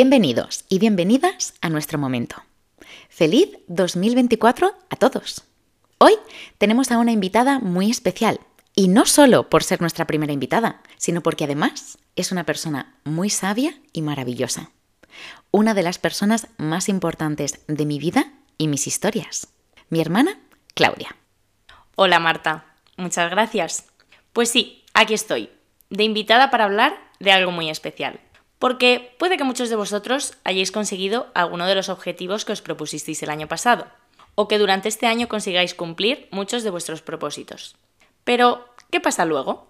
Bienvenidos y bienvenidas a nuestro momento. Feliz 2024 a todos. Hoy tenemos a una invitada muy especial, y no solo por ser nuestra primera invitada, sino porque además es una persona muy sabia y maravillosa. Una de las personas más importantes de mi vida y mis historias. Mi hermana, Claudia. Hola Marta, muchas gracias. Pues sí, aquí estoy, de invitada para hablar de algo muy especial porque puede que muchos de vosotros hayáis conseguido alguno de los objetivos que os propusisteis el año pasado, o que durante este año consigáis cumplir muchos de vuestros propósitos. Pero, ¿qué pasa luego?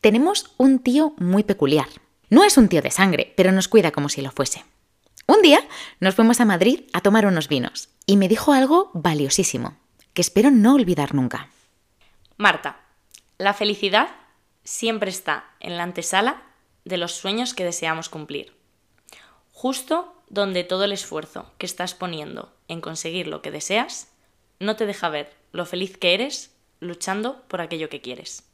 Tenemos un tío muy peculiar. No es un tío de sangre, pero nos cuida como si lo fuese. Un día nos fuimos a Madrid a tomar unos vinos y me dijo algo valiosísimo, que espero no olvidar nunca. Marta, la felicidad siempre está en la antesala de los sueños que deseamos cumplir. Justo donde todo el esfuerzo que estás poniendo en conseguir lo que deseas no te deja ver lo feliz que eres luchando por aquello que quieres.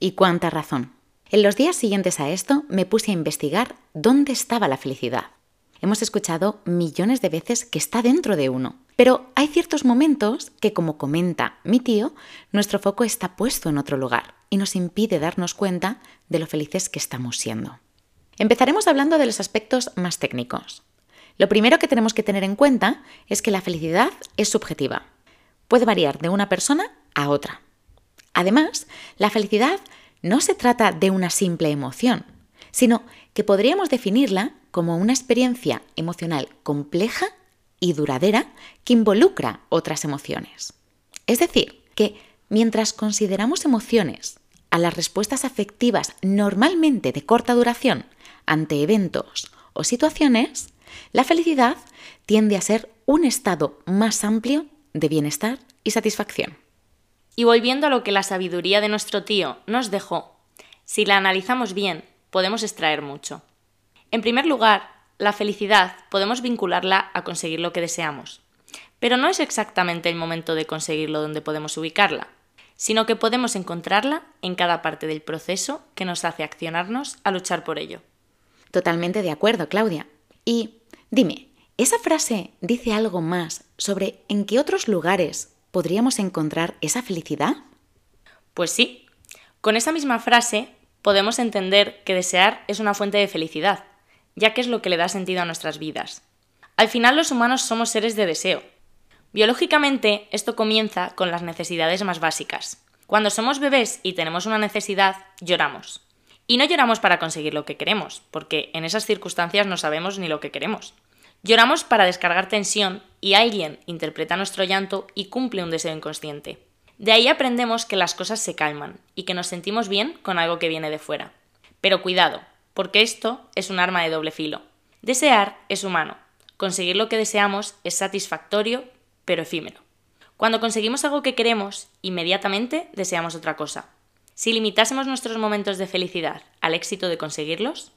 Y cuánta razón. En los días siguientes a esto me puse a investigar dónde estaba la felicidad. Hemos escuchado millones de veces que está dentro de uno, pero hay ciertos momentos que, como comenta mi tío, nuestro foco está puesto en otro lugar y nos impide darnos cuenta de lo felices que estamos siendo. Empezaremos hablando de los aspectos más técnicos. Lo primero que tenemos que tener en cuenta es que la felicidad es subjetiva. Puede variar de una persona a otra. Además, la felicidad no se trata de una simple emoción, sino que podríamos definirla como una experiencia emocional compleja y duradera que involucra otras emociones. Es decir, que mientras consideramos emociones a las respuestas afectivas normalmente de corta duración ante eventos o situaciones, la felicidad tiende a ser un estado más amplio de bienestar y satisfacción. Y volviendo a lo que la sabiduría de nuestro tío nos dejó, si la analizamos bien, podemos extraer mucho. En primer lugar, la felicidad podemos vincularla a conseguir lo que deseamos. Pero no es exactamente el momento de conseguirlo donde podemos ubicarla, sino que podemos encontrarla en cada parte del proceso que nos hace accionarnos a luchar por ello. Totalmente de acuerdo, Claudia. Y dime, ¿esa frase dice algo más sobre en qué otros lugares podríamos encontrar esa felicidad? Pues sí. Con esa misma frase podemos entender que desear es una fuente de felicidad, ya que es lo que le da sentido a nuestras vidas. Al final los humanos somos seres de deseo. Biológicamente esto comienza con las necesidades más básicas. Cuando somos bebés y tenemos una necesidad, lloramos. Y no lloramos para conseguir lo que queremos, porque en esas circunstancias no sabemos ni lo que queremos. Lloramos para descargar tensión y alguien interpreta nuestro llanto y cumple un deseo inconsciente. De ahí aprendemos que las cosas se calman y que nos sentimos bien con algo que viene de fuera. Pero cuidado, porque esto es un arma de doble filo. Desear es humano. Conseguir lo que deseamos es satisfactorio, pero efímero. Cuando conseguimos algo que queremos, inmediatamente deseamos otra cosa. Si limitásemos nuestros momentos de felicidad al éxito de conseguirlos,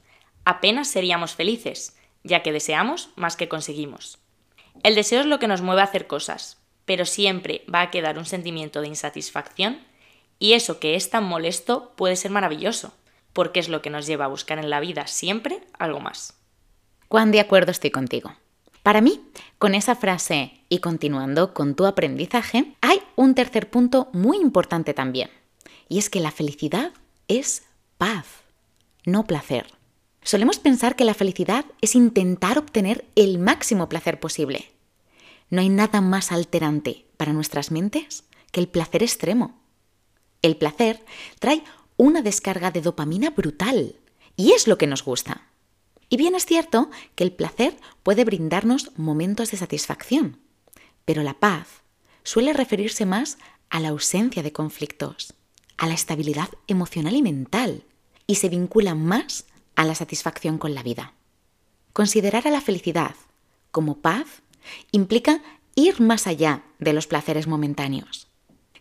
apenas seríamos felices, ya que deseamos más que conseguimos. El deseo es lo que nos mueve a hacer cosas, pero siempre va a quedar un sentimiento de insatisfacción y eso que es tan molesto puede ser maravilloso porque es lo que nos lleva a buscar en la vida siempre algo más. Cuán de acuerdo estoy contigo. Para mí, con esa frase y continuando con tu aprendizaje, hay un tercer punto muy importante también, y es que la felicidad es paz, no placer. Solemos pensar que la felicidad es intentar obtener el máximo placer posible. No hay nada más alterante para nuestras mentes que el placer extremo. El placer trae una descarga de dopamina brutal. Y es lo que nos gusta. Y bien es cierto que el placer puede brindarnos momentos de satisfacción, pero la paz suele referirse más a la ausencia de conflictos, a la estabilidad emocional y mental, y se vincula más a la satisfacción con la vida. Considerar a la felicidad como paz implica ir más allá de los placeres momentáneos.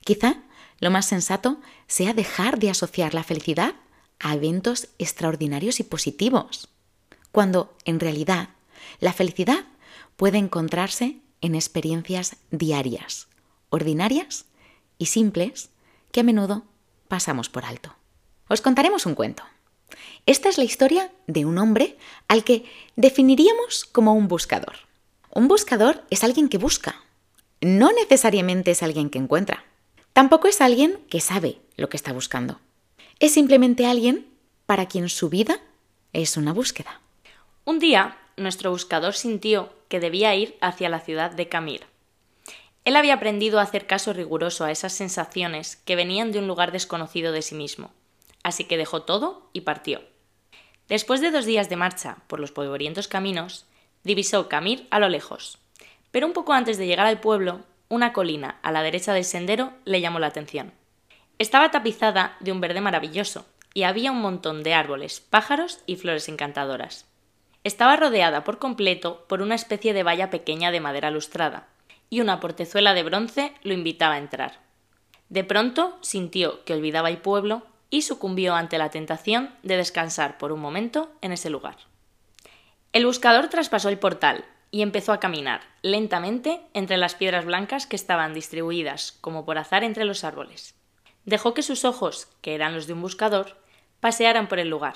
Quizá lo más sensato sea dejar de asociar la felicidad a eventos extraordinarios y positivos, cuando en realidad la felicidad puede encontrarse en experiencias diarias, ordinarias y simples que a menudo pasamos por alto. Os contaremos un cuento. Esta es la historia de un hombre al que definiríamos como un buscador. Un buscador es alguien que busca, no necesariamente es alguien que encuentra. Tampoco es alguien que sabe lo que está buscando. Es simplemente alguien para quien su vida es una búsqueda. Un día, nuestro buscador sintió que debía ir hacia la ciudad de Camir. Él había aprendido a hacer caso riguroso a esas sensaciones que venían de un lugar desconocido de sí mismo, así que dejó todo y partió. Después de dos días de marcha por los polvorientos caminos, divisó Camir a lo lejos. Pero un poco antes de llegar al pueblo, una colina a la derecha del sendero le llamó la atención. Estaba tapizada de un verde maravilloso, y había un montón de árboles, pájaros y flores encantadoras. Estaba rodeada por completo por una especie de valla pequeña de madera lustrada, y una portezuela de bronce lo invitaba a entrar. De pronto sintió que olvidaba el pueblo y sucumbió ante la tentación de descansar por un momento en ese lugar. El buscador traspasó el portal y empezó a caminar lentamente entre las piedras blancas que estaban distribuidas como por azar entre los árboles. Dejó que sus ojos, que eran los de un buscador, pasearan por el lugar,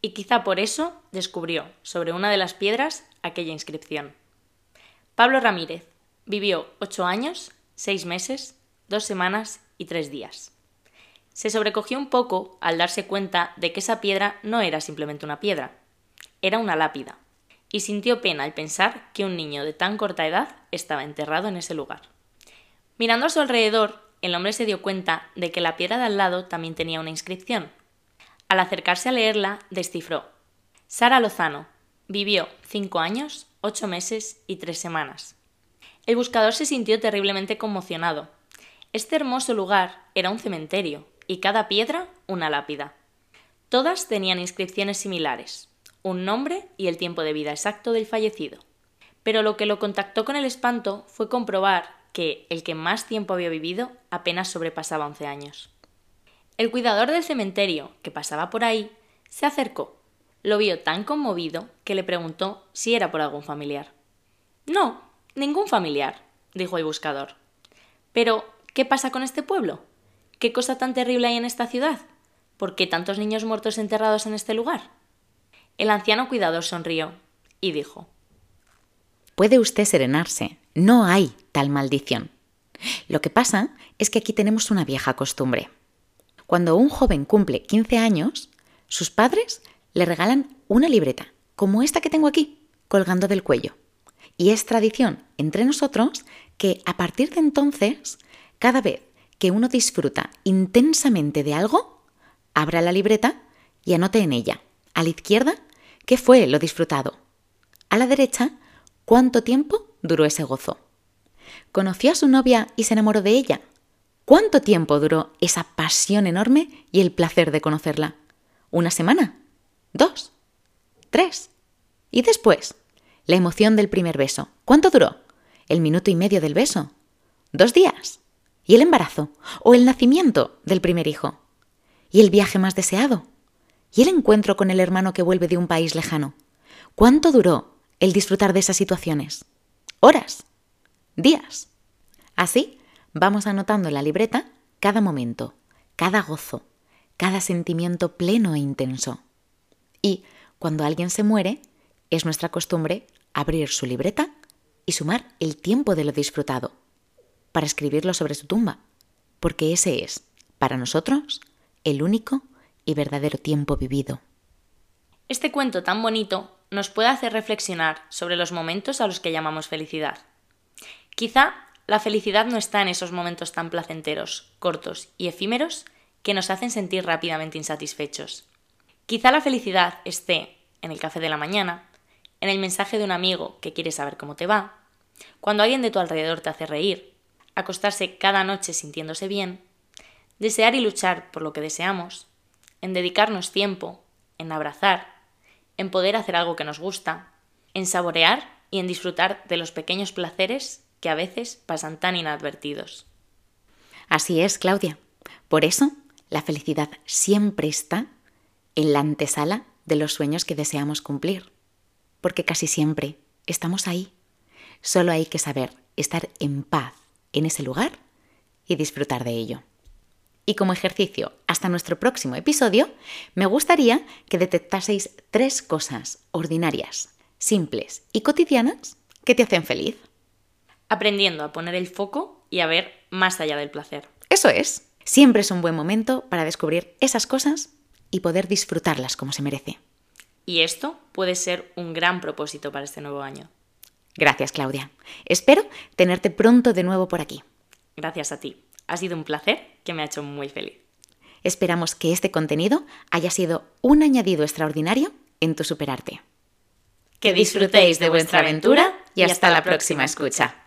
y quizá por eso descubrió sobre una de las piedras aquella inscripción. Pablo Ramírez vivió ocho años, seis meses, dos semanas y tres días. Se sobrecogió un poco al darse cuenta de que esa piedra no era simplemente una piedra, era una lápida, y sintió pena al pensar que un niño de tan corta edad estaba enterrado en ese lugar. Mirando a su alrededor, el hombre se dio cuenta de que la piedra de al lado también tenía una inscripción. Al acercarse a leerla, descifró Sara Lozano. Vivió cinco años, ocho meses y tres semanas. El buscador se sintió terriblemente conmocionado. Este hermoso lugar era un cementerio, y cada piedra una lápida. Todas tenían inscripciones similares, un nombre y el tiempo de vida exacto del fallecido. Pero lo que lo contactó con el espanto fue comprobar que el que más tiempo había vivido apenas sobrepasaba 11 años. El cuidador del cementerio, que pasaba por ahí, se acercó. Lo vio tan conmovido que le preguntó si era por algún familiar. No, ningún familiar, dijo el buscador. Pero, ¿qué pasa con este pueblo? ¿Qué cosa tan terrible hay en esta ciudad? ¿Por qué tantos niños muertos enterrados en este lugar? El anciano cuidador sonrió y dijo Puede usted serenarse, no hay tal maldición. Lo que pasa es que aquí tenemos una vieja costumbre. Cuando un joven cumple 15 años, sus padres le regalan una libreta, como esta que tengo aquí, colgando del cuello. Y es tradición entre nosotros que a partir de entonces, cada vez que uno disfruta intensamente de algo, abra la libreta y anote en ella a la izquierda, ¿qué fue lo disfrutado? A la derecha, ¿cuánto tiempo duró ese gozo? ¿Conoció a su novia y se enamoró de ella? ¿Cuánto tiempo duró esa pasión enorme y el placer de conocerla? ¿Una semana? ¿Dos? ¿Tres? ¿Y después? La emoción del primer beso. ¿Cuánto duró? ¿El minuto y medio del beso? ¿Dos días? ¿Y el embarazo? ¿O el nacimiento del primer hijo? ¿Y el viaje más deseado? Y el encuentro con el hermano que vuelve de un país lejano. ¿Cuánto duró el disfrutar de esas situaciones? ¿Horas? ¿Días? Así vamos anotando en la libreta cada momento, cada gozo, cada sentimiento pleno e intenso. Y cuando alguien se muere, es nuestra costumbre abrir su libreta y sumar el tiempo de lo disfrutado, para escribirlo sobre su tumba, porque ese es, para nosotros, el único y verdadero tiempo vivido. Este cuento tan bonito nos puede hacer reflexionar sobre los momentos a los que llamamos felicidad. Quizá la felicidad no está en esos momentos tan placenteros, cortos y efímeros que nos hacen sentir rápidamente insatisfechos. Quizá la felicidad esté en el café de la mañana, en el mensaje de un amigo que quiere saber cómo te va, cuando alguien de tu alrededor te hace reír, acostarse cada noche sintiéndose bien, desear y luchar por lo que deseamos, en dedicarnos tiempo, en abrazar, en poder hacer algo que nos gusta, en saborear y en disfrutar de los pequeños placeres que a veces pasan tan inadvertidos. Así es, Claudia. Por eso, la felicidad siempre está en la antesala de los sueños que deseamos cumplir. Porque casi siempre estamos ahí. Solo hay que saber estar en paz en ese lugar y disfrutar de ello. Y como ejercicio, hasta nuestro próximo episodio, me gustaría que detectaseis tres cosas ordinarias, simples y cotidianas que te hacen feliz. Aprendiendo a poner el foco y a ver más allá del placer. Eso es. Siempre es un buen momento para descubrir esas cosas y poder disfrutarlas como se merece. Y esto puede ser un gran propósito para este nuevo año. Gracias, Claudia. Espero tenerte pronto de nuevo por aquí. Gracias a ti. Ha sido un placer que me ha hecho muy feliz. Esperamos que este contenido haya sido un añadido extraordinario en tu superarte. Que disfrutéis de vuestra aventura y hasta la próxima escucha.